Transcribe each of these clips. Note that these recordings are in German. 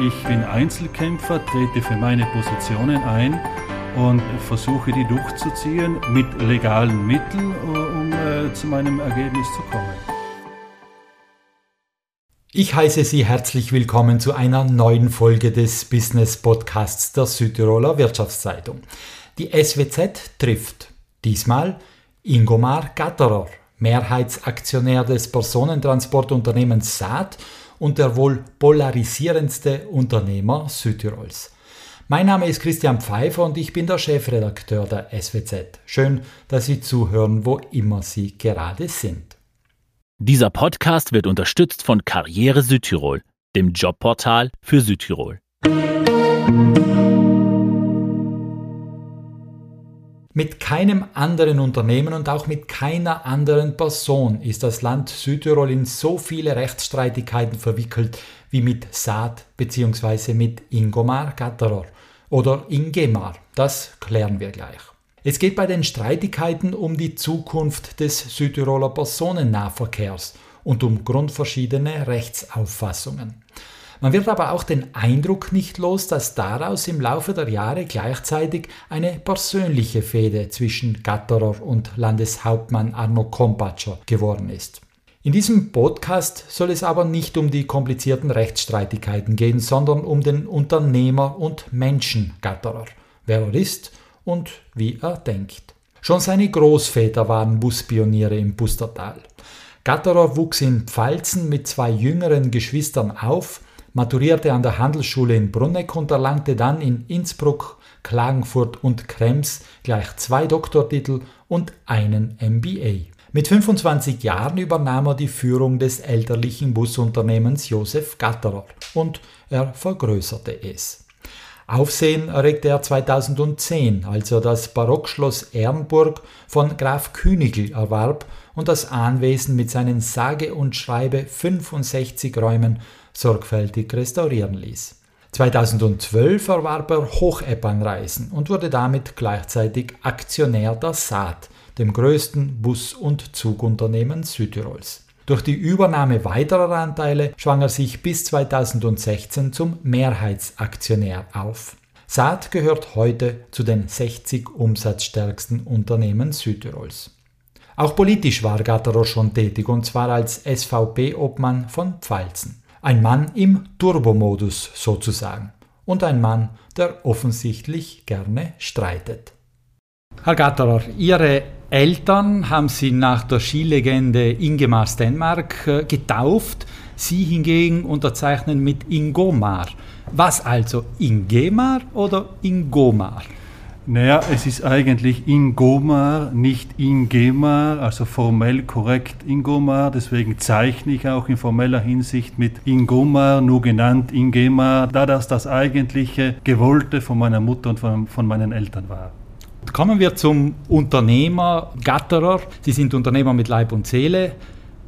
ich bin Einzelkämpfer, trete für meine Positionen ein und versuche die durchzuziehen mit legalen Mitteln, um äh, zu meinem Ergebnis zu kommen. Ich heiße Sie herzlich willkommen zu einer neuen Folge des Business Podcasts der Südtiroler Wirtschaftszeitung. Die SWZ trifft diesmal Ingomar Gatterer, Mehrheitsaktionär des Personentransportunternehmens Saat und der wohl polarisierendste Unternehmer Südtirols. Mein Name ist Christian Pfeiffer und ich bin der Chefredakteur der SWZ. Schön, dass Sie zuhören, wo immer Sie gerade sind. Dieser Podcast wird unterstützt von Karriere Südtirol, dem Jobportal für Südtirol. Mit keinem anderen Unternehmen und auch mit keiner anderen Person ist das Land Südtirol in so viele Rechtsstreitigkeiten verwickelt wie mit Saat bzw. mit Ingomar Gatterer oder Ingemar. Das klären wir gleich. Es geht bei den Streitigkeiten um die Zukunft des Südtiroler Personennahverkehrs und um grundverschiedene Rechtsauffassungen. Man wird aber auch den Eindruck nicht los, dass daraus im Laufe der Jahre gleichzeitig eine persönliche Fehde zwischen Gatterer und Landeshauptmann Arno Kompatscher geworden ist. In diesem Podcast soll es aber nicht um die komplizierten Rechtsstreitigkeiten gehen, sondern um den Unternehmer und Menschen Gatterer, wer er ist und wie er denkt. Schon seine Großväter waren Buspioniere im Pustertal. Gatterer wuchs in Pfalzen mit zwei jüngeren Geschwistern auf, maturierte an der Handelsschule in Brunneck und erlangte dann in Innsbruck, Klagenfurt und Krems gleich zwei Doktortitel und einen MBA. Mit 25 Jahren übernahm er die Führung des elterlichen Busunternehmens Josef Gatterer und er vergrößerte es. Aufsehen erregte er 2010, als er das Barockschloss Ehrenburg von Graf Künigl erwarb und das Anwesen mit seinen sage und schreibe 65 Räumen sorgfältig restaurieren ließ. 2012 erwarb er Hocheppernreisen und wurde damit gleichzeitig Aktionär der Saat, dem größten Bus- und Zugunternehmen Südtirols. Durch die Übernahme weiterer Anteile schwang er sich bis 2016 zum Mehrheitsaktionär auf. Saat gehört heute zu den 60 umsatzstärksten Unternehmen Südtirols. Auch politisch war Gatterer schon tätig und zwar als SVP-Obmann von Pfalzen. Ein Mann im Turbomodus sozusagen. Und ein Mann, der offensichtlich gerne streitet. Herr Gatterer, Ihre Eltern haben Sie nach der Skilegende Ingemar Stenmark äh, getauft. Sie hingegen unterzeichnen mit Ingomar. Was also, Ingemar oder Ingomar? Naja, es ist eigentlich Ingomar, nicht Ingemar, also formell korrekt Ingomar. Deswegen zeichne ich auch in formeller Hinsicht mit Ingomar, nur genannt Ingemar, da das das eigentliche Gewollte von meiner Mutter und von, von meinen Eltern war. Kommen wir zum Unternehmer Gatterer. Sie sind Unternehmer mit Leib und Seele.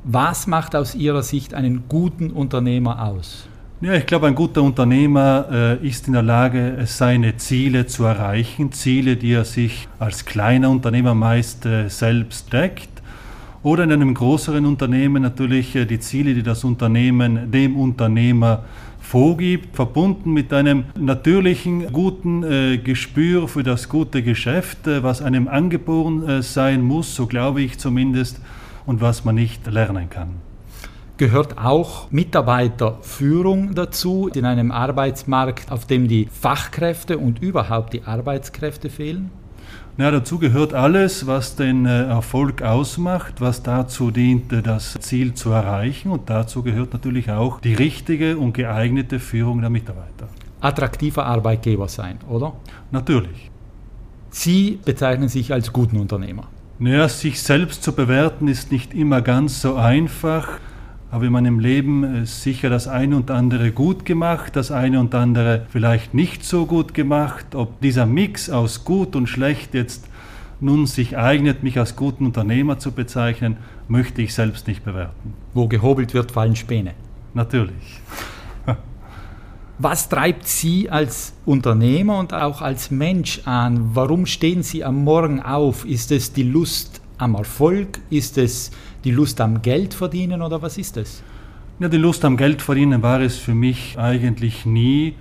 Was macht aus Ihrer Sicht einen guten Unternehmer aus? Ja, ich glaube, ein guter Unternehmer äh, ist in der Lage, seine Ziele zu erreichen, Ziele, die er sich als kleiner Unternehmer meist äh, selbst deckt. Oder in einem größeren Unternehmen natürlich äh, die Ziele, die das Unternehmen dem Unternehmer vorgibt, verbunden mit einem natürlichen, guten äh, Gespür für das gute Geschäft, äh, was einem angeboren äh, sein muss, so glaube ich zumindest, und was man nicht lernen kann gehört auch Mitarbeiterführung dazu in einem Arbeitsmarkt, auf dem die Fachkräfte und überhaupt die Arbeitskräfte fehlen? Ja, dazu gehört alles, was den äh, Erfolg ausmacht, was dazu dient, das Ziel zu erreichen. Und dazu gehört natürlich auch die richtige und geeignete Führung der Mitarbeiter. Attraktiver Arbeitgeber sein, oder? Natürlich. Sie bezeichnen sich als guten Unternehmer. Naja, sich selbst zu bewerten ist nicht immer ganz so einfach habe in meinem Leben äh, sicher das eine und andere gut gemacht, das eine und andere vielleicht nicht so gut gemacht. Ob dieser Mix aus gut und schlecht jetzt nun sich eignet, mich als guten Unternehmer zu bezeichnen, möchte ich selbst nicht bewerten. Wo gehobelt wird, fallen Späne. Natürlich. Was treibt Sie als Unternehmer und auch als Mensch an? Warum stehen Sie am Morgen auf? Ist es die Lust am Erfolg? Ist es die Lust am Geld verdienen oder was ist es? Ja, die Lust am Geld verdienen war es für mich eigentlich nie.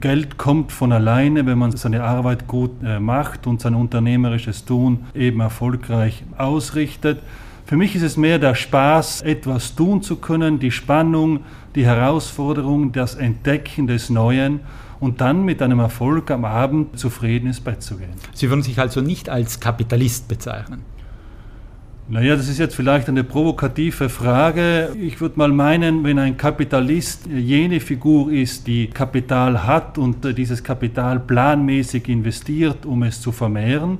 Geld kommt von alleine, wenn man seine Arbeit gut äh, macht und sein unternehmerisches Tun eben erfolgreich ausrichtet. Für mich ist es mehr der Spaß, etwas tun zu können, die Spannung, die Herausforderung, das Entdecken des Neuen und dann mit einem Erfolg am Abend zufrieden ins Bett zu gehen. Sie würden sich also nicht als Kapitalist bezeichnen? Naja, das ist jetzt vielleicht eine provokative Frage. Ich würde mal meinen, wenn ein Kapitalist jene Figur ist, die Kapital hat und dieses Kapital planmäßig investiert, um es zu vermehren,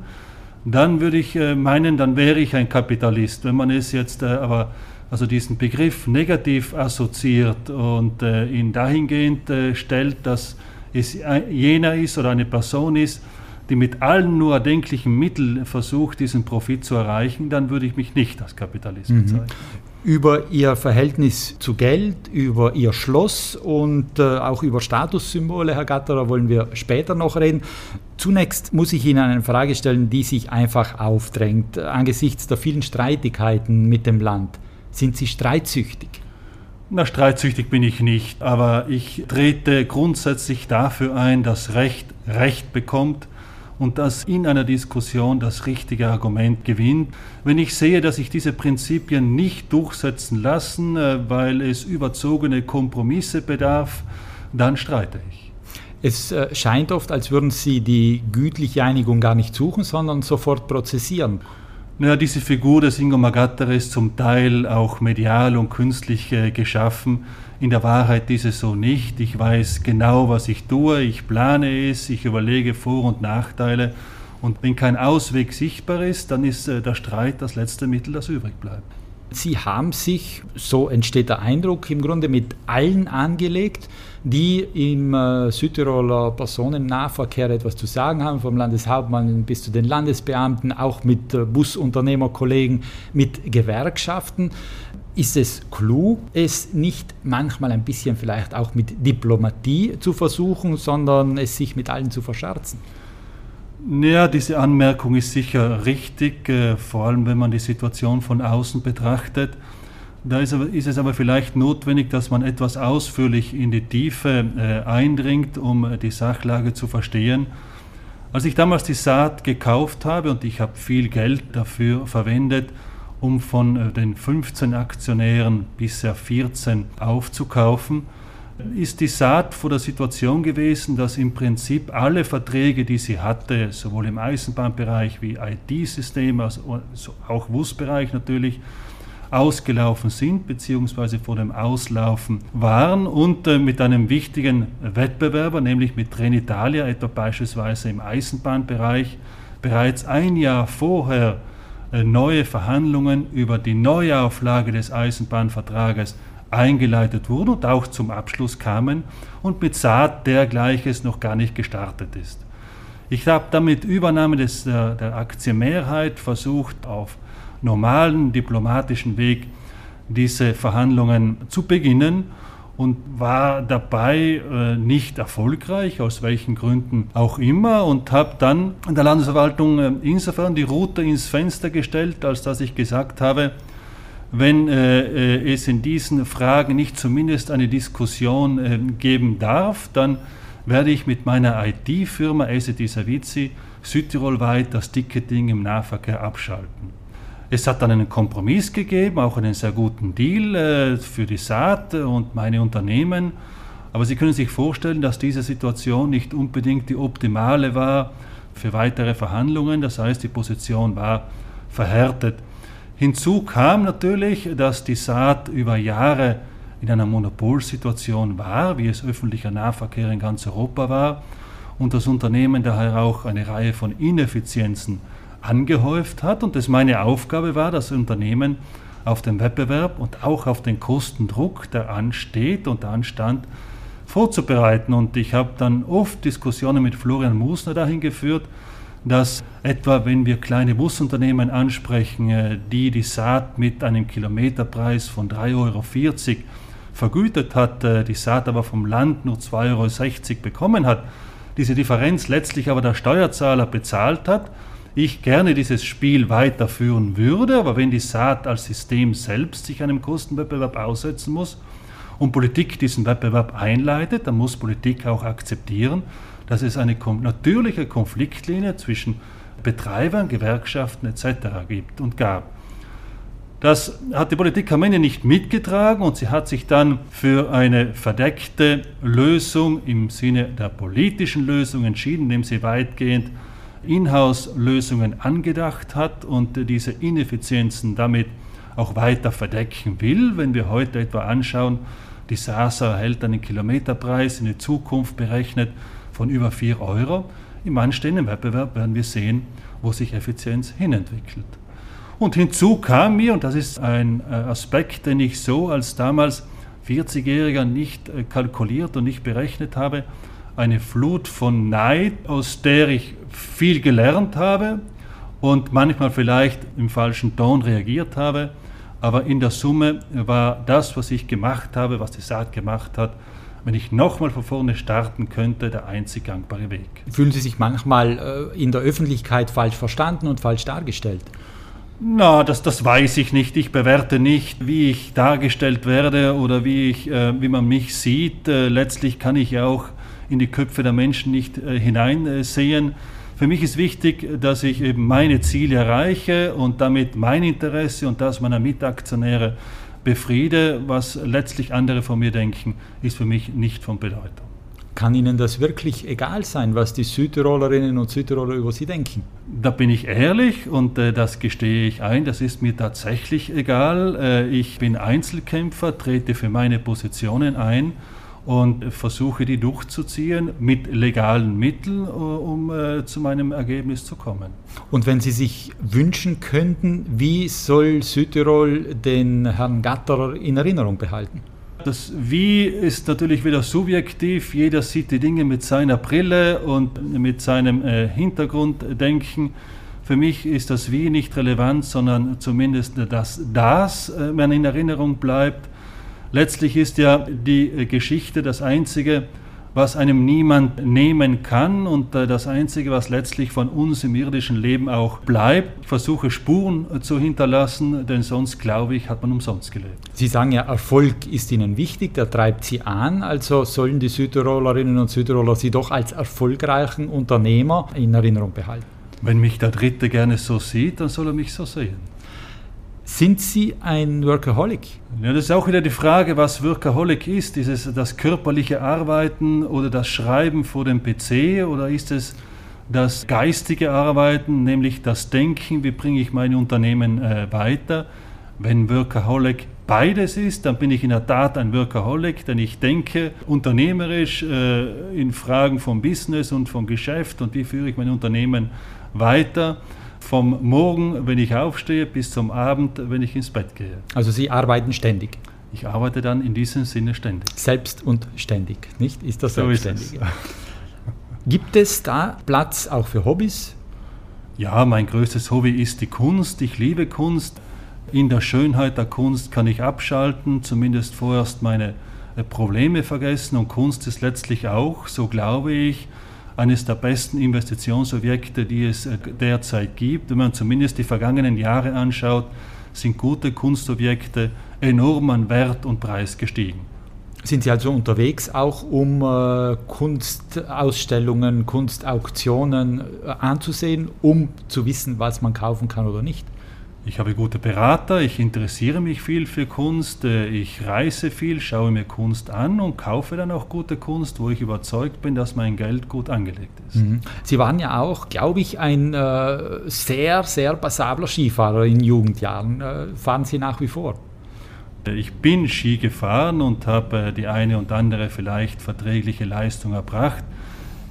dann würde ich äh, meinen, dann wäre ich ein Kapitalist. Wenn man es jetzt äh, aber also diesen Begriff negativ assoziiert und äh, ihn dahingehend stellt, dass es jener ist oder eine Person ist, die mit allen nur erdenklichen Mitteln versucht, diesen Profit zu erreichen, dann würde ich mich nicht als Kapitalist mhm. bezeichnen. Über Ihr Verhältnis zu Geld, über Ihr Schloss und äh, auch über Statussymbole, Herr Gatterer, wollen wir später noch reden. Zunächst muss ich Ihnen eine Frage stellen, die sich einfach aufdrängt. Angesichts der vielen Streitigkeiten mit dem Land, sind Sie streitsüchtig? Na, streitsüchtig bin ich nicht, aber ich trete grundsätzlich dafür ein, dass Recht Recht bekommt und dass in einer Diskussion das richtige Argument gewinnt. Wenn ich sehe, dass sich diese Prinzipien nicht durchsetzen lassen, äh, weil es überzogene Kompromisse bedarf, dann streite ich. Es äh, scheint oft, als würden Sie die gütliche Einigung gar nicht suchen, sondern sofort prozessieren. Naja, diese Figur des Ingo Magatter ist zum Teil auch medial und künstlich äh, geschaffen. In der Wahrheit ist es so nicht. Ich weiß genau, was ich tue, ich plane es, ich überlege Vor- und Nachteile. Und wenn kein Ausweg sichtbar ist, dann ist äh, der Streit das letzte Mittel, das übrig bleibt. Sie haben sich, so entsteht der Eindruck, im Grunde mit allen angelegt, die im äh, Südtiroler Personennahverkehr etwas zu sagen haben, vom Landeshauptmann bis zu den Landesbeamten, auch mit äh, Busunternehmerkollegen, mit Gewerkschaften. Ist es klug, es nicht manchmal ein bisschen vielleicht auch mit Diplomatie zu versuchen, sondern es sich mit allen zu verscherzen? Ja, diese Anmerkung ist sicher richtig, äh, vor allem wenn man die Situation von außen betrachtet. Da ist, es aber vielleicht notwendig, dass man etwas ausführlich in die Tiefe äh, eindringt, um äh, die Sachlage zu verstehen. Als ich damals die Saat gekauft habe und ich habe viel Geld dafür verwendet, um von äh, den 15 Aktionären bisher 14 aufzukaufen, ist die Saat vor der Situation gewesen, dass im Prinzip alle Verträge, die sie hatte, sowohl im Eisenbahnbereich wie IT-System, also auch WUS-Bereich natürlich, ausgelaufen sind bzw. vor dem Auslaufen waren und äh, mit einem wichtigen Wettbewerber, nämlich mit Trenitalia, etwa beispielsweise im Eisenbahnbereich, bereits ein Jahr vorher neue Verhandlungen über die Neuauflage des Eisenbahnvertrages eingeleitet wurden und auch zum Abschluss kamen und mit Saat dergleiches noch gar nicht gestartet ist. Ich habe damit Übernahme des, der, der Aktienmehrheit versucht, auf normalen diplomatischen Weg diese Verhandlungen zu beginnen und war dabei äh, nicht erfolgreich, aus welchen Gründen auch immer, und habe dann in der Landesverwaltung äh, insofern die Route ins Fenster gestellt, als dass ich gesagt habe, wenn äh, äh, es in diesen Fragen nicht zumindest eine Diskussion äh, geben darf, dann werde ich mit meiner IT-Firma SED Savici Südtirolweit das Ticketing im Nahverkehr abschalten. Es hat dann einen Kompromiss gegeben, auch einen sehr guten Deal äh, für die Saat und meine Unternehmen. Aber Sie können sich vorstellen, dass diese Situation nicht unbedingt die optimale war für weitere Verhandlungen. Das heißt, die Position war verhärtet. Hinzu kam natürlich, dass die Saat über Jahre in einer Monopolsituation war, wie es öffentlicher Nahverkehr in ganz Europa war, und das Unternehmen daher auch eine Reihe von Ineffizienzen angehäuft hat und es meine Aufgabe war, das Unternehmen auf den Wettbewerb und auch auf den Kostendruck, der ansteht und anstand, vorzubereiten. Und ich habe dann oft Diskussionen mit Florian Musner dahin geführt, dass etwa wenn wir kleine Busunternehmen ansprechen, äh, die die Saat mit einem Kilometerpreis von 3,40 Euro vergütet hat, äh, die Saat aber vom Land nur 2,60 Euro bekommen hat, diese Differenz letztlich aber der Steuerzahler bezahlt hat, ich gerne dieses Spiel weiterführen würde, aber wenn die Saat als System selbst sich einem Kostenwettbewerb aussetzen muss, und Politik diesen Wettbewerb einleitet, dann muss Politik auch akzeptieren, dass es eine natürliche Konfliktlinie zwischen Betreibern, Gewerkschaften etc. gibt und gab. Das hat die Politik am Ende nicht mitgetragen und sie hat sich dann für eine verdeckte Lösung im Sinne der politischen Lösung entschieden, indem sie weitgehend Inhouse-Lösungen angedacht hat und diese Ineffizienzen damit auch weiter verdecken will. Wenn wir heute etwa anschauen, die SASA erhält einen Kilometerpreis in die Zukunft berechnet von über 4 Euro. Im anstehenden Wettbewerb werden wir sehen, wo sich Effizienz hinentwickelt. Und hinzu kam mir, und das ist ein äh, Aspekt, den ich so als damals 40-Jähriger nicht äh, kalkuliert und nicht berechnet habe, eine Flut von Neid, aus der ich viel gelernt habe und manchmal vielleicht im falschen Ton reagiert habe. Aber in der Summe war das, was ich gemacht habe, was die Saat gemacht hat, wenn ich nochmal von vorne starten könnte, der einzig gangbare Weg. Fühlen Sie sich manchmal äh, in der Öffentlichkeit falsch verstanden und falsch dargestellt? Na, das, das weiß ich nicht. Ich bewerte nicht, wie ich dargestellt werde oder wie, ich, äh, wie man mich sieht. Äh, letztlich kann ich ja auch in die Köpfe der Menschen nicht äh, hineinsehen. Für mich ist wichtig, dass ich eben meine Ziele erreiche und damit mein Interesse und das meiner Mitaktionäre befriede. Was letztlich andere von mir denken, ist für mich nicht von Bedeutung. Kann Ihnen das wirklich egal sein, was die Südtirolerinnen und Südtiroler über Sie denken? Da bin ich ehrlich und äh, das gestehe ich ein, das ist mir tatsächlich egal. Äh, ich bin Einzelkämpfer, trete für meine Positionen ein und versuche die durchzuziehen mit legalen Mitteln, äh, um äh, zu meinem Ergebnis zu kommen. Und wenn Sie sich wünschen könnten, wie soll Südtirol den Herrn Gatterer in Erinnerung behalten? Das Wie ist natürlich wieder subjektiv. Jeder sieht die Dinge mit seiner Brille und mit seinem äh, Hintergrunddenken. Für mich ist das Wie nicht relevant, sondern zumindest, dass das mir in Erinnerung bleibt. Letztlich ist ja die äh, Geschichte das Einzige, was einem niemand nehmen kann und äh, das Einzige, was letztlich von uns im irdischen Leben auch bleibt. Ich versuche Spuren äh, zu hinterlassen, denn sonst, glaube ich, hat man umsonst gelebt. Sie sagen ja, Erfolg ist Ihnen wichtig, der treibt Sie an, also sollen die Südtirolerinnen und Südtiroler Sie doch als erfolgreichen Unternehmer in Erinnerung behalten. Wenn mich der Dritte gerne so sieht, dann soll er mich so sehen. Sind Sie ein Workaholic? Ja, das ist auch wieder die Frage, was Workaholic ist. Ist es das körperliche Arbeiten oder das Schreiben vor dem PC oder ist es das geistige Arbeiten, nämlich das Denken, wie bringe ich mein Unternehmen äh, weiter? Wenn Workaholic beides ist, dann bin ich in der Tat ein Workaholic, denn ich denke unternehmerisch äh, in Fragen vom Business und vom Geschäft und wie führe ich mein Unternehmen weiter vom Morgen, wenn ich aufstehe, bis zum Abend, wenn ich ins Bett gehe. Also Sie arbeiten ständig? Ich arbeite dann in diesem Sinne ständig. Selbst und ständig, nicht? Ist das so selbstständig? Gibt es da Platz auch für Hobbys? Ja, mein größtes Hobby ist die Kunst. Ich liebe Kunst. In der Schönheit der Kunst kann ich abschalten, zumindest vorerst meine äh, Probleme vergessen. Und Kunst ist letztlich auch, so glaube ich, eines der besten Investitionsobjekte, die es äh, derzeit gibt. Wenn man zumindest die vergangenen Jahre anschaut, sind gute Kunstobjekte enorm an Wert und Preis gestiegen. Sind Sie also unterwegs auch, um äh, Kunstausstellungen, Kunstauktionen äh, anzusehen, um zu wissen, was man kaufen kann oder nicht? Ich habe gute Berater, ich interessiere mich viel für Kunst, äh, ich reise viel, schaue mir Kunst an und kaufe dann auch gute Kunst, wo ich überzeugt bin, dass mein Geld gut angelegt ist. Mhm. Sie waren ja auch, glaube ich, ein äh, sehr, sehr passabler Skifahrer in Jugendjahren. Äh, fahren Sie nach wie vor? Ich bin Ski gefahren und habe die eine und andere vielleicht verträgliche Leistung erbracht.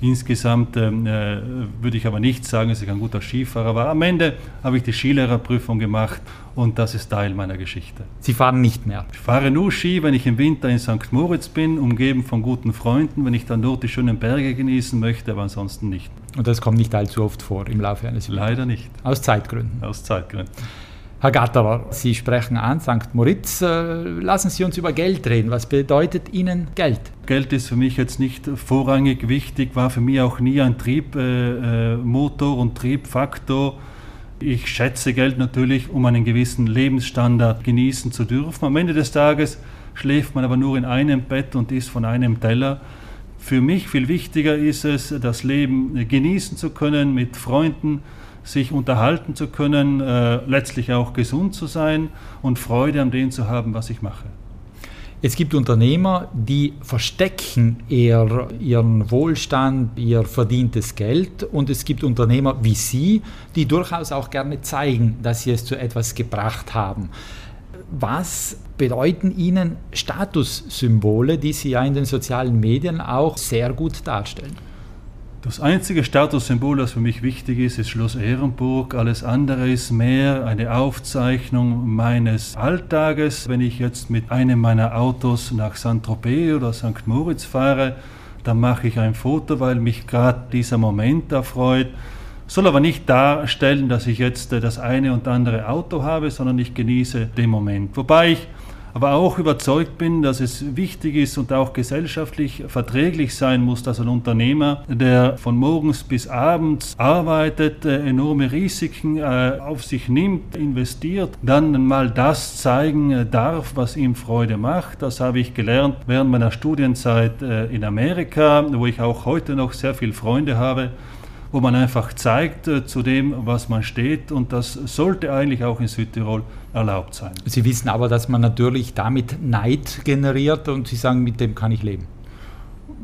Insgesamt ähm, äh, würde ich aber nicht sagen, dass ich ein guter Skifahrer war. Am Ende habe ich die Skilehrerprüfung gemacht und das ist Teil meiner Geschichte. Sie fahren nicht mehr? Ich fahre nur Ski, wenn ich im Winter in St. Moritz bin, umgeben von guten Freunden, wenn ich dann dort die schönen Berge genießen möchte, aber ansonsten nicht. Und das kommt nicht allzu oft vor im Laufe eines Jahres? Leider nicht. Aus Zeitgründen? Aus Zeitgründen. Herr Gatterer, Sie sprechen an St. Moritz. Äh, lassen Sie uns über Geld reden. Was bedeutet Ihnen Geld? Geld ist für mich jetzt nicht vorrangig wichtig, war für mich auch nie ein Triebmotor äh, äh und Triebfaktor. Ich schätze Geld natürlich, um einen gewissen Lebensstandard genießen zu dürfen. Am Ende des Tages schläft man aber nur in einem Bett und isst von einem Teller. Für mich viel wichtiger ist es, das Leben genießen zu können, mit Freunden sich unterhalten zu können, äh, letztlich auch gesund zu sein und Freude an dem zu haben, was ich mache. Es gibt Unternehmer, die verstecken eher ihren Wohlstand, ihr verdientes Geld und es gibt Unternehmer wie Sie, die durchaus auch gerne zeigen, dass sie es zu etwas gebracht haben. Was bedeuten Ihnen Statussymbole, die Sie ja in den sozialen Medien auch sehr gut darstellen? Das einzige Statussymbol, das für mich wichtig ist, ist Schloss Ehrenburg. Alles andere ist mehr eine Aufzeichnung meines Alltages. Wenn ich jetzt mit einem meiner Autos nach Saint-Tropez oder St. Moritz fahre, dann mache ich ein Foto, weil mich gerade dieser Moment erfreut. Soll aber nicht darstellen, dass ich jetzt das eine und andere Auto habe, sondern ich genieße den Moment. Wobei ich aber auch überzeugt bin, dass es wichtig ist und auch gesellschaftlich verträglich sein muss, dass ein Unternehmer, der von morgens bis abends arbeitet, äh, enorme Risiken äh, auf sich nimmt, investiert, dann mal das zeigen äh, darf, was ihm Freude macht. Das habe ich gelernt während meiner Studienzeit in Amerika, wo ich auch heute noch sehr viele Freunde habe wo man einfach zeigt äh, zu dem, was man steht. Und das sollte eigentlich auch in Südtirol erlaubt sein. Sie wissen aber, dass man natürlich damit Neid generiert und Sie sagen, mit dem kann ich leben.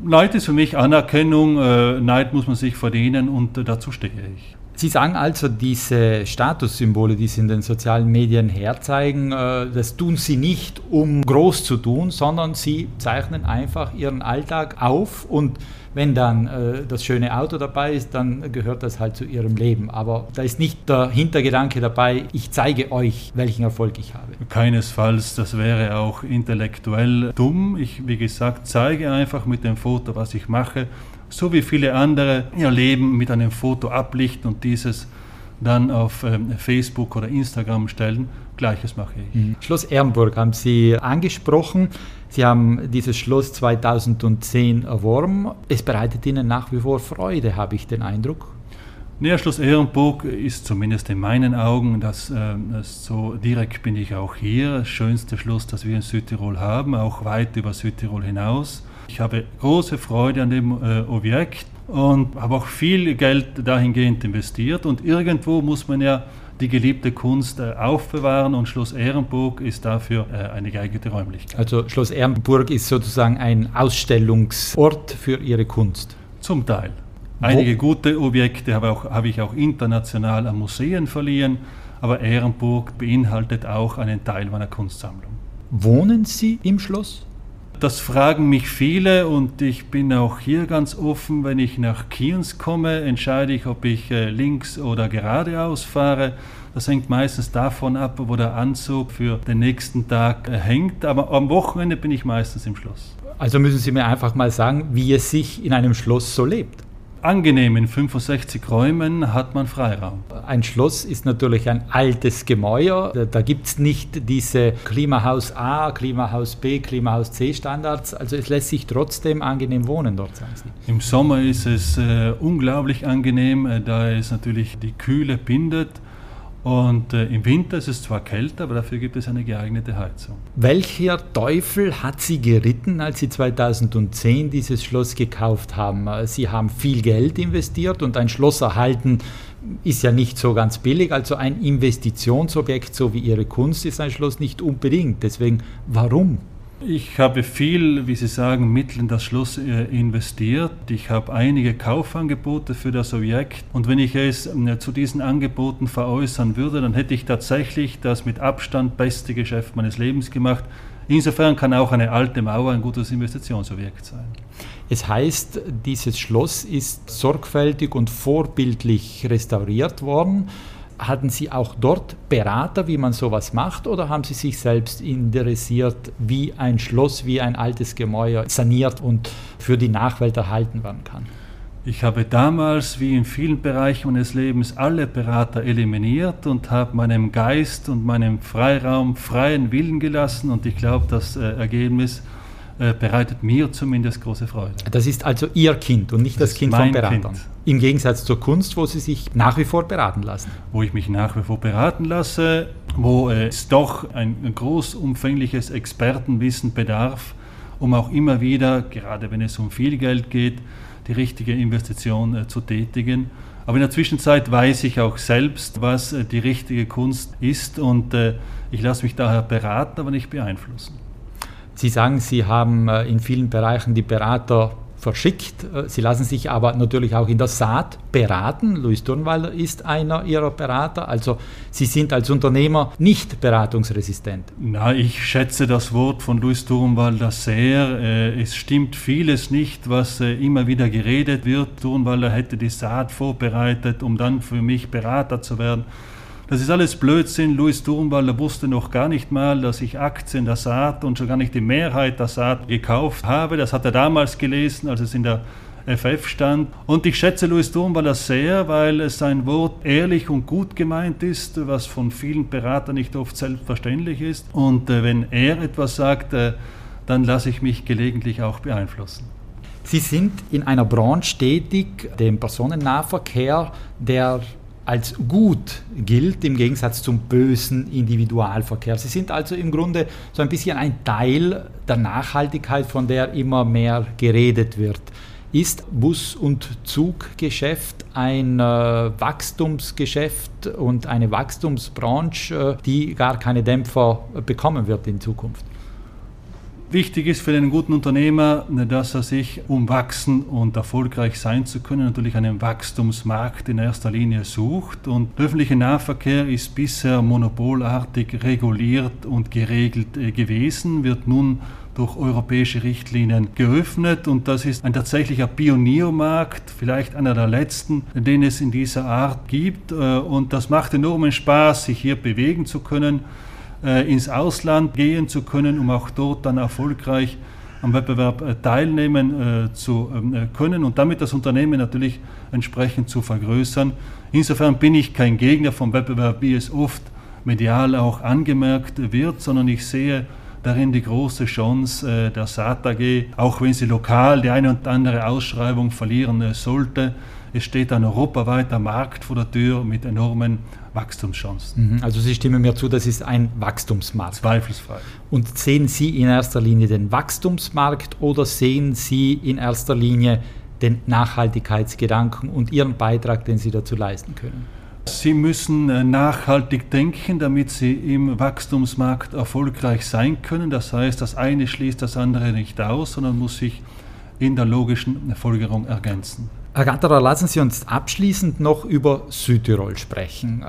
Neid ist für mich Anerkennung, äh, Neid muss man sich verdienen und äh, dazu stehe ich. Sie sagen also, diese Statussymbole, die Sie in den sozialen Medien herzeigen, das tun Sie nicht, um groß zu tun, sondern Sie zeichnen einfach Ihren Alltag auf und wenn dann äh, das schöne Auto dabei ist, dann gehört das halt zu ihrem Leben. Aber da ist nicht der Hintergedanke dabei, ich zeige euch, welchen Erfolg ich habe. Keinesfalls, das wäre auch intellektuell dumm. Ich, wie gesagt, zeige einfach mit dem Foto, was ich mache, so wie viele andere ihr Leben mit einem Foto ablichten und dieses dann auf ähm, Facebook oder Instagram stellen. Gleiches mache ich. Mhm. Schloss Ehrenburg haben Sie angesprochen. Sie haben dieses Schloss 2010 erworben. Es bereitet Ihnen nach wie vor Freude, habe ich den Eindruck. Ja, Schloss Ehrenburg ist zumindest in meinen Augen, das, äh, so direkt bin ich auch hier, das schönste Schloss, das wir in Südtirol haben, auch weit über Südtirol hinaus. Ich habe große Freude an dem äh, Objekt und habe auch viel Geld dahingehend investiert und irgendwo muss man ja die geliebte Kunst äh, aufbewahren und Schloss Ehrenburg ist dafür äh, eine geeignete Räumlichkeit. Also Schloss Ehrenburg ist sozusagen ein Ausstellungsort für Ihre Kunst? Zum Teil. Einige Wo? gute Objekte habe, auch, habe ich auch international an Museen verliehen, aber Ehrenburg beinhaltet auch einen Teil meiner Kunstsammlung. Wohnen Sie im Schloss? Das fragen mich viele und ich bin auch hier ganz offen. Wenn ich nach Kiens komme, entscheide ich, ob ich äh, links oder geradeaus fahre. Das hängt meistens davon ab, wo der Anzug für den nächsten Tag äh, hängt. Aber am Wochenende bin ich meistens im Schloss. Also müssen Sie mir einfach mal sagen, wie es sich in einem Schloss so lebt angenehm. In 65 Räumen hat man Freiraum. Ein Schloss ist natürlich ein altes Gemäuer. Da, da gibt es nicht diese Klimahaus A, Klimahaus B, Klimahaus C Standards. Also es lässt sich trotzdem angenehm wohnen dort, sagen Sie. Im Sommer ist es äh, unglaublich angenehm, äh, da es natürlich die Kühle bindet. Und äh, im Winter ist es zwar kälter, aber dafür gibt es eine geeignete Heizung. Welcher Teufel hat Sie geritten, als Sie 2010 dieses Schloss gekauft haben? Sie haben viel Geld investiert und ein Schloss erhalten ist ja nicht so ganz billig. Also ein Investitionsobjekt, so wie Ihre Kunst, ist ein Schloss nicht unbedingt. Deswegen, warum? Ich habe viel, wie Sie sagen, Mittel in das Schloss äh, investiert. Ich habe einige Kaufangebote für das Objekt. Und wenn ich es äh, zu diesen Angeboten veräußern würde, dann hätte ich tatsächlich das mit Abstand beste Geschäft meines Lebens gemacht. Insofern kann auch eine alte Mauer ein gutes Investitionsobjekt sein. Es heißt, dieses Schloss ist sorgfältig und vorbildlich restauriert worden. Hatten Sie auch dort Berater, wie man sowas macht, oder haben Sie sich selbst interessiert, wie ein Schloss, wie ein altes Gemäuer saniert und für die Nachwelt erhalten werden kann? Ich habe damals, wie in vielen Bereichen meines Lebens, alle Berater eliminiert und habe meinem Geist und meinem Freiraum freien Willen gelassen. Und ich glaube, das äh, Ergebnis äh, bereitet mir zumindest große Freude. Das ist also Ihr Kind und nicht das, das Kind von Beratern. Kind. Im Gegensatz zur Kunst, wo Sie sich nach wie vor beraten lassen. Wo ich mich nach wie vor beraten lasse, wo es doch ein großumfängliches Expertenwissen bedarf, um auch immer wieder, gerade wenn es um viel Geld geht, die richtige Investition äh, zu tätigen. Aber in der Zwischenzeit weiß ich auch selbst, was äh, die richtige Kunst ist und äh, ich lasse mich daher beraten, aber nicht beeinflussen. Sie sagen, Sie haben äh, in vielen Bereichen die Berater verschickt. Äh, Sie lassen sich aber natürlich auch in der Saat beraten. Luis Turnwalder ist einer Ihrer Berater. Also Sie sind als Unternehmer nicht beratungsresistent. Na, ich schätze das Wort von Luis Turnwalder sehr. Äh, es stimmt vieles nicht, was immer wieder geredet wird. Turnwalder hätte die Saat vorbereitet, um dann für mich Berater zu werden. Das ist alles Blödsinn. Louis Thurnwalder wusste noch gar nicht mal, dass ich Aktien der Saat und schon gar nicht die Mehrheit der Saat gekauft habe. Das hat er damals gelesen, als es in der FF stand. Und ich schätze Louis Thurnwalder sehr, weil sein Wort ehrlich und gut gemeint ist, was von vielen Beratern nicht oft selbstverständlich ist. Und äh, wenn er etwas sagt, äh, dann lasse ich mich gelegentlich auch beeinflussen. Sie sind in einer Branche tätig, dem Personennahverkehr, der als gut gilt im Gegensatz zum bösen Individualverkehr. Sie sind also im Grunde so ein bisschen ein Teil der Nachhaltigkeit, von der immer mehr geredet wird. Ist Bus- und Zuggeschäft ein äh, Wachstumsgeschäft und eine Wachstumsbranche, äh, die gar keine Dämpfer bekommen wird in Zukunft? Wichtig ist für einen guten Unternehmer, dass er sich, um wachsen und erfolgreich sein zu können, natürlich einen Wachstumsmarkt in erster Linie sucht. Und der öffentliche Nahverkehr ist bisher monopolartig reguliert und geregelt äh, gewesen, wird nun durch europäische Richtlinien geöffnet. Und das ist ein tatsächlicher Pioniermarkt, vielleicht einer der letzten, den es in dieser Art gibt. Äh, und das macht enormen Spaß, sich hier bewegen zu können ins Ausland gehen zu können, um auch dort dann erfolgreich am Wettbewerb äh, teilnehmen äh, zu ähm, können und damit das Unternehmen natürlich entsprechend zu vergrößern. Insofern bin ich kein Gegner vom Wettbewerb, wie es oft medial auch angemerkt wird, sondern ich sehe darin die große Chance der Saat AG, auch wenn sie lokal die eine und andere Ausschreibung verlieren sollte. Es steht ein europaweiter Markt vor der Tür mit enormen Wachstumschancen. Mhm. Also Sie stimmen mir zu, das ist ein Wachstumsmarkt. Zweifelsfrei. Und sehen Sie in erster Linie den Wachstumsmarkt oder sehen Sie in erster Linie den Nachhaltigkeitsgedanken und Ihren Beitrag, den Sie dazu leisten können? Sie müssen äh, nachhaltig denken, damit Sie im Wachstumsmarkt erfolgreich sein können. Das heißt, das eine schließt das andere nicht aus, sondern muss sich in der logischen Folgerung ergänzen. Herr Gatterer, lassen Sie uns abschließend noch über Südtirol sprechen.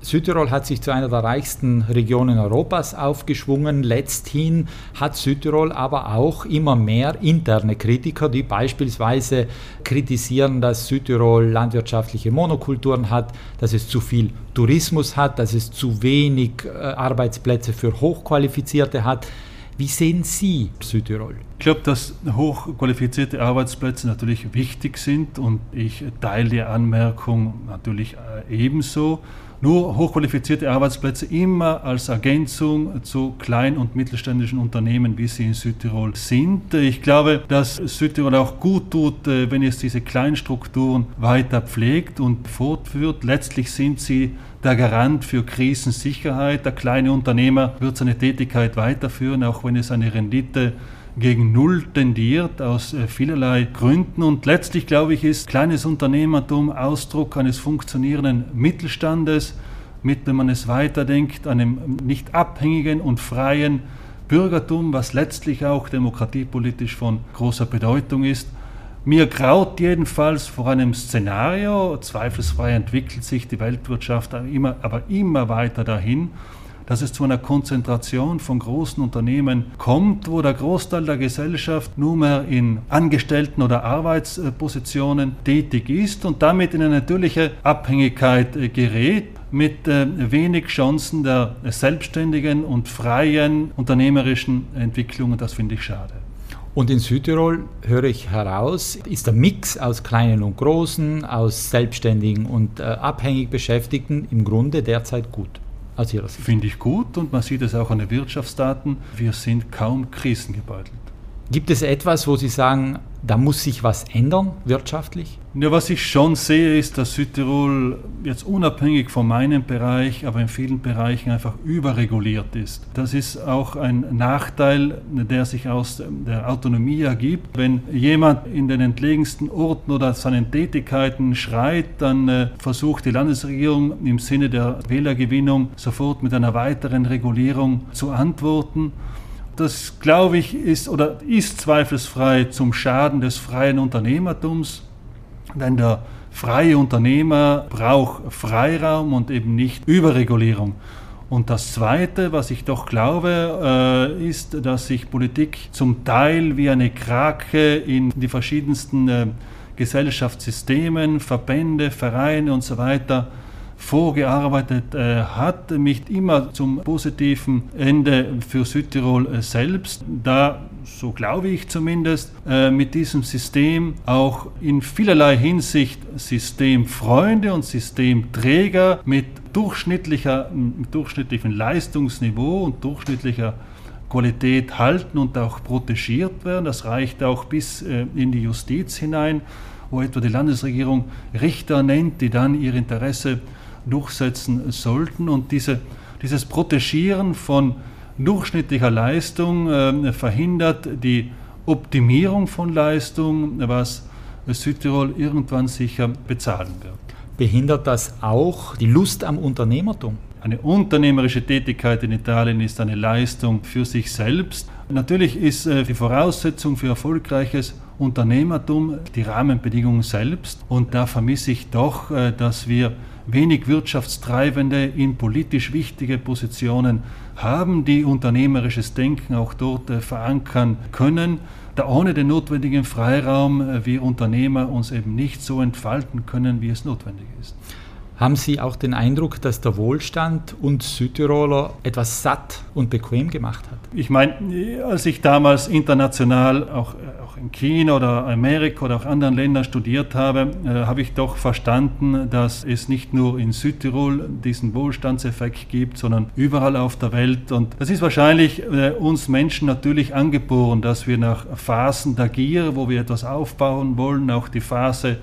Südtirol hat sich zu einer der reichsten Regionen Europas aufgeschwungen. Letzthin hat Südtirol aber auch immer mehr interne Kritiker, die beispielsweise kritisieren, dass Südtirol landwirtschaftliche Monokulturen hat, dass es zu viel Tourismus hat, dass es zu wenig äh, Arbeitsplätze für Hochqualifizierte hat. Wie sehen Sie Südtirol? Ich glaube, dass hochqualifizierte Arbeitsplätze natürlich wichtig sind und ich teile die Anmerkung natürlich äh, ebenso. Nur hochqualifizierte Arbeitsplätze immer als Ergänzung zu klein- und mittelständischen Unternehmen, wie sie in Südtirol sind. Ich glaube, dass Südtirol auch gut tut, äh, wenn es diese Kleinstrukturen weiter pflegt und fortführt. Letztlich sind sie der Garant für Krisensicherheit. Der kleine Unternehmer wird seine Tätigkeit weiterführen, auch wenn es eine Rendite gegen Null tendiert, aus äh, vielerlei Gründen. Und letztlich, glaube ich, ist kleines Unternehmertum Ausdruck eines funktionierenden Mittelstandes, mit dem man es weiterdenkt, einem nicht abhängigen und freien Bürgertum, was letztlich auch demokratiepolitisch von großer Bedeutung ist. Mir graut jedenfalls vor einem Szenario, zweifelsfrei entwickelt sich die Weltwirtschaft immer, aber immer weiter dahin, dass es zu einer Konzentration von großen Unternehmen kommt, wo der Großteil der Gesellschaft nur mehr in Angestellten- oder Arbeitspositionen tätig ist und damit in eine natürliche Abhängigkeit äh, gerät mit äh, wenig Chancen der selbstständigen und freien unternehmerischen Entwicklung das finde ich schade. Und in Südtirol höre ich heraus, ist der Mix aus kleinen und großen, aus selbstständigen und äh, abhängig Beschäftigten im Grunde derzeit gut. Aus Ihrer Sicht? Finde ich gut und man sieht es auch an den Wirtschaftsdaten. Wir sind kaum krisengebeutelt. Gibt es etwas, wo Sie sagen, da muss sich was ändern wirtschaftlich? Ja, was ich schon sehe, ist, dass Südtirol jetzt unabhängig von meinem Bereich, aber in vielen Bereichen einfach überreguliert ist. Das ist auch ein Nachteil, der sich aus der Autonomie ergibt. Wenn jemand in den entlegensten Orten oder seinen Tätigkeiten schreit, dann äh, versucht die Landesregierung im Sinne der Wählergewinnung sofort mit einer weiteren Regulierung zu antworten. Das, glaube ich, ist oder ist zweifelsfrei zum Schaden des freien Unternehmertums, denn der freie Unternehmer braucht Freiraum und eben nicht Überregulierung. Und das Zweite, was ich doch glaube, äh, ist, dass sich Politik zum Teil wie eine Krake in die verschiedensten äh, Gesellschaftssystemen, Verbände, Vereine und so weiter vorgearbeitet äh, hat, mich immer zum positiven Ende für Südtirol äh, selbst, da, so glaube ich zumindest, äh, mit diesem System auch in vielerlei Hinsicht Systemfreunde und Systemträger mit, durchschnittlicher, mit durchschnittlichem Leistungsniveau und durchschnittlicher Qualität halten und auch protegiert werden. Das reicht auch bis äh, in die Justiz hinein, wo etwa die Landesregierung Richter nennt, die dann ihr Interesse durchsetzen sollten. Und diese, dieses Protegieren von durchschnittlicher Leistung äh, verhindert die Optimierung von Leistung, was Südtirol irgendwann sicher bezahlen wird. Behindert das auch die Lust am Unternehmertum? Eine unternehmerische Tätigkeit in Italien ist eine Leistung für sich selbst. Natürlich ist äh, die Voraussetzung für erfolgreiches Unternehmertum die Rahmenbedingungen selbst. Und da vermisse ich doch, äh, dass wir wenig Wirtschaftstreibende in politisch wichtige Positionen haben, die unternehmerisches Denken auch dort äh, verankern können. Da ohne den notwendigen Freiraum äh, wir Unternehmer uns eben nicht so entfalten können, wie es notwendig ist. Haben Sie auch den Eindruck, dass der Wohlstand uns Südtiroler etwas satt und bequem gemacht hat? Ich meine, als ich damals international auch in China oder Amerika oder auch anderen Ländern studiert habe, äh, habe ich doch verstanden, dass es nicht nur in Südtirol diesen Wohlstandseffekt gibt, sondern überall auf der Welt. Und das ist wahrscheinlich äh, uns Menschen natürlich angeboren, dass wir nach Phasen der Gier, wo wir etwas aufbauen wollen, auch die Phase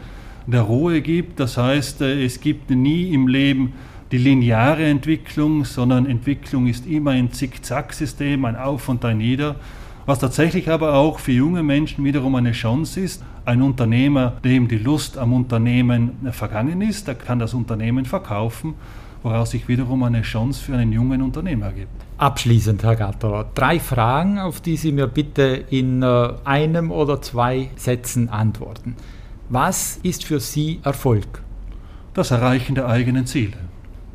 der Ruhe gibt. Das heißt, äh, es gibt nie im Leben die lineare Entwicklung, sondern Entwicklung ist immer ein Zickzack-System, ein Auf und ein Nieder. Was tatsächlich aber auch für junge Menschen wiederum eine Chance ist. Ein Unternehmer, dem die Lust am Unternehmen vergangen ist, der kann das Unternehmen verkaufen, woraus sich wiederum eine Chance für einen jungen Unternehmer ergibt. Abschließend, Herr Gatterer, drei Fragen, auf die Sie mir bitte in äh, einem oder zwei Sätzen antworten. Was ist für Sie Erfolg? Das Erreichen der eigenen Ziele.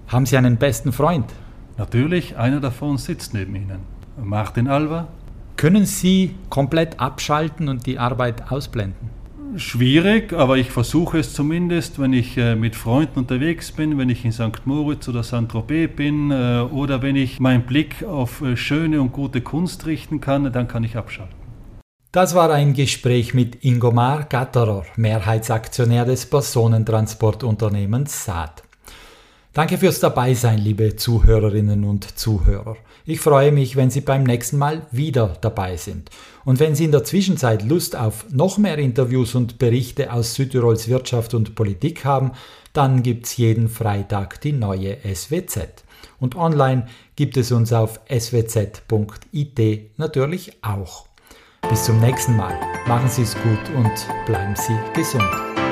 Haben Sie einen besten Freund? Natürlich, einer davon sitzt neben Ihnen. Martin Alva. Können Sie komplett abschalten und die Arbeit ausblenden? Schwierig, aber ich versuche es zumindest, wenn ich äh, mit Freunden unterwegs bin, wenn ich in St. Moritz oder Saint-Tropez bin äh, oder wenn ich meinen Blick auf äh, schöne und gute Kunst richten kann, dann kann ich abschalten. Das war ein Gespräch mit Ingomar Gatterer, Mehrheitsaktionär des Personentransportunternehmens Saat. Danke fürs Dabeisein, liebe Zuhörerinnen und Zuhörer. Ich freue mich, wenn Sie beim nächsten Mal wieder dabei sind. Und wenn Sie in der Zwischenzeit Lust auf noch mehr Interviews und Berichte aus Südtirols Wirtschaft und Politik haben, dann gibt's jeden Freitag die neue SWZ. Und online gibt es uns auf swz.it natürlich auch. Bis zum nächsten Mal. Machen Sie es gut und bleiben Sie gesund.